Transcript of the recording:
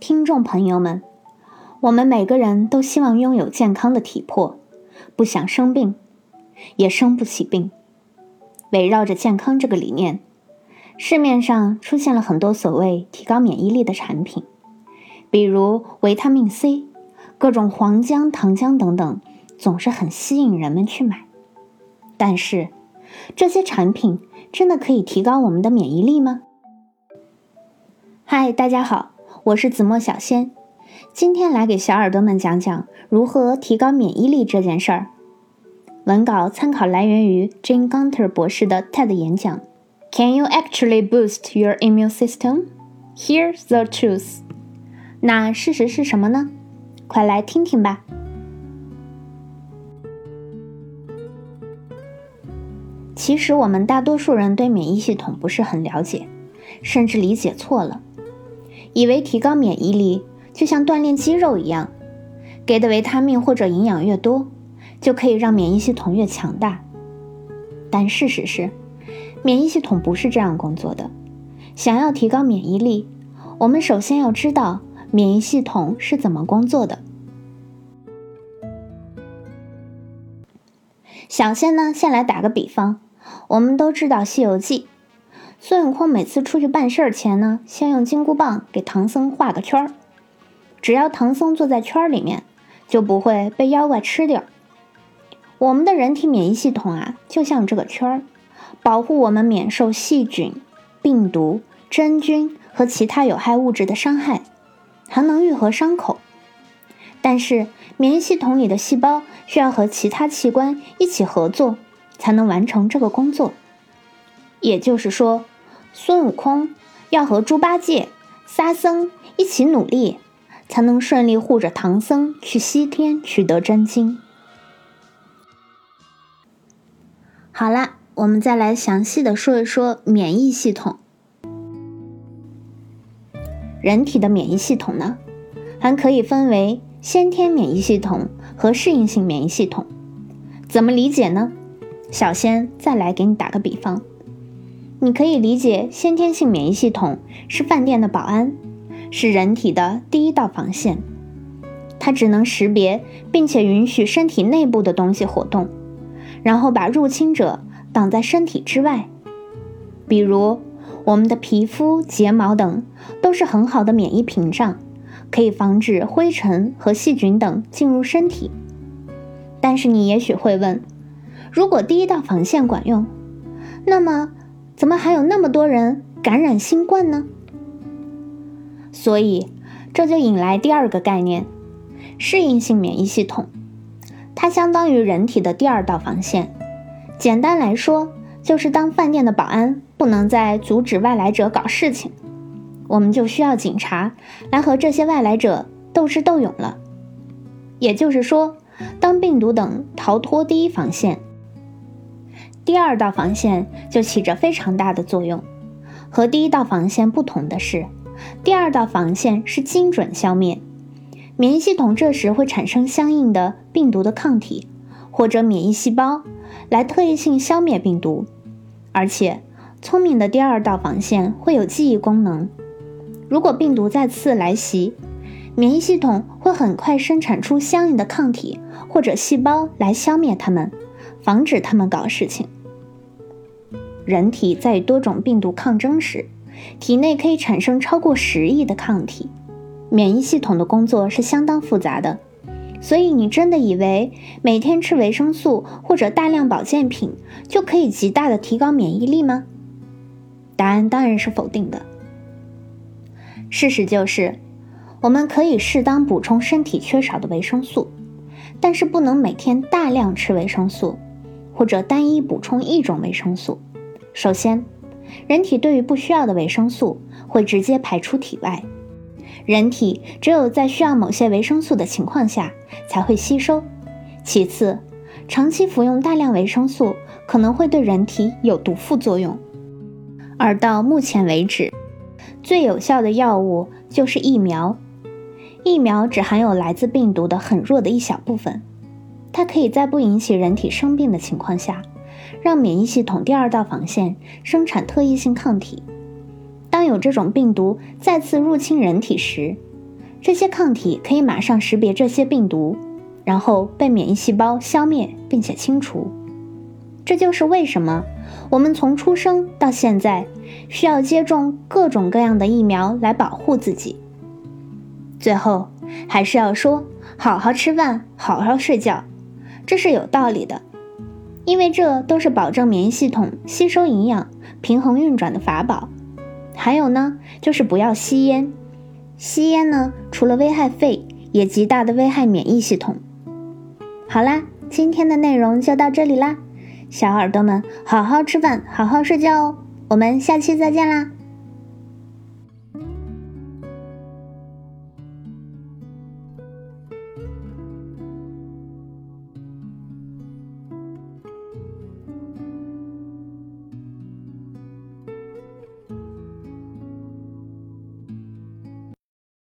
听众朋友们，我们每个人都希望拥有健康的体魄，不想生病，也生不起病。围绕着健康这个理念，市面上出现了很多所谓提高免疫力的产品，比如维他命 C、各种黄姜、糖浆等等，总是很吸引人们去买。但是，这些产品真的可以提高我们的免疫力吗？嗨，大家好，我是子墨小仙，今天来给小耳朵们讲讲如何提高免疫力这件事儿。文稿参考来源于 Jane Gunter 博士的 TED 演讲。Can you actually boost your immune system? Here's the truth。那事实是什么呢？快来听听吧。其实我们大多数人对免疫系统不是很了解，甚至理解错了。以为提高免疫力就像锻炼肌肉一样，给的维他命或者营养越多，就可以让免疫系统越强大。但事实是，免疫系统不是这样工作的。想要提高免疫力，我们首先要知道免疫系统是怎么工作的。小仙呢，先来打个比方，我们都知道《西游记》。孙悟空每次出去办事儿前呢，先用金箍棒给唐僧画个圈儿，只要唐僧坐在圈儿里面，就不会被妖怪吃掉。我们的人体免疫系统啊，就像这个圈儿，保护我们免受细菌、病毒、真菌和其他有害物质的伤害，还能愈合伤口。但是，免疫系统里的细胞需要和其他器官一起合作，才能完成这个工作。也就是说。孙悟空要和猪八戒、沙僧一起努力，才能顺利护着唐僧去西天取得真经。好了，我们再来详细的说一说免疫系统。人体的免疫系统呢，还可以分为先天免疫系统和适应性免疫系统。怎么理解呢？小仙再来给你打个比方。你可以理解，先天性免疫系统是饭店的保安，是人体的第一道防线。它只能识别并且允许身体内部的东西活动，然后把入侵者挡在身体之外。比如，我们的皮肤、睫毛等都是很好的免疫屏障，可以防止灰尘和细菌等进入身体。但是你也许会问，如果第一道防线管用，那么？怎么还有那么多人感染新冠呢？所以这就引来第二个概念——适应性免疫系统。它相当于人体的第二道防线。简单来说，就是当饭店的保安不能再阻止外来者搞事情，我们就需要警察来和这些外来者斗智斗勇了。也就是说，当病毒等逃脱第一防线。第二道防线就起着非常大的作用。和第一道防线不同的是，第二道防线是精准消灭，免疫系统这时会产生相应的病毒的抗体或者免疫细胞来特异性消灭病毒。而且，聪明的第二道防线会有记忆功能。如果病毒再次来袭，免疫系统会很快生产出相应的抗体或者细胞来消灭它们。防止它们搞事情。人体在多种病毒抗争时，体内可以产生超过十亿的抗体。免疫系统的工作是相当复杂的，所以你真的以为每天吃维生素或者大量保健品就可以极大的提高免疫力吗？答案当然是否定的。事实就是，我们可以适当补充身体缺少的维生素，但是不能每天大量吃维生素。或者单一补充一种维生素。首先，人体对于不需要的维生素会直接排出体外。人体只有在需要某些维生素的情况下才会吸收。其次，长期服用大量维生素可能会对人体有毒副作用。而到目前为止，最有效的药物就是疫苗。疫苗只含有来自病毒的很弱的一小部分。它可以在不引起人体生病的情况下，让免疫系统第二道防线生产特异性抗体。当有这种病毒再次入侵人体时，这些抗体可以马上识别这些病毒，然后被免疫细胞消灭并且清除。这就是为什么我们从出生到现在需要接种各种各样的疫苗来保护自己。最后，还是要说，好好吃饭，好好睡觉，这是有道理的，因为这都是保证免疫系统吸收营养、平衡运转的法宝。还有呢，就是不要吸烟。吸烟呢，除了危害肺，也极大的危害免疫系统。好啦，今天的内容就到这里啦，小耳朵们好好吃饭，好好睡觉哦。我们下期再见啦！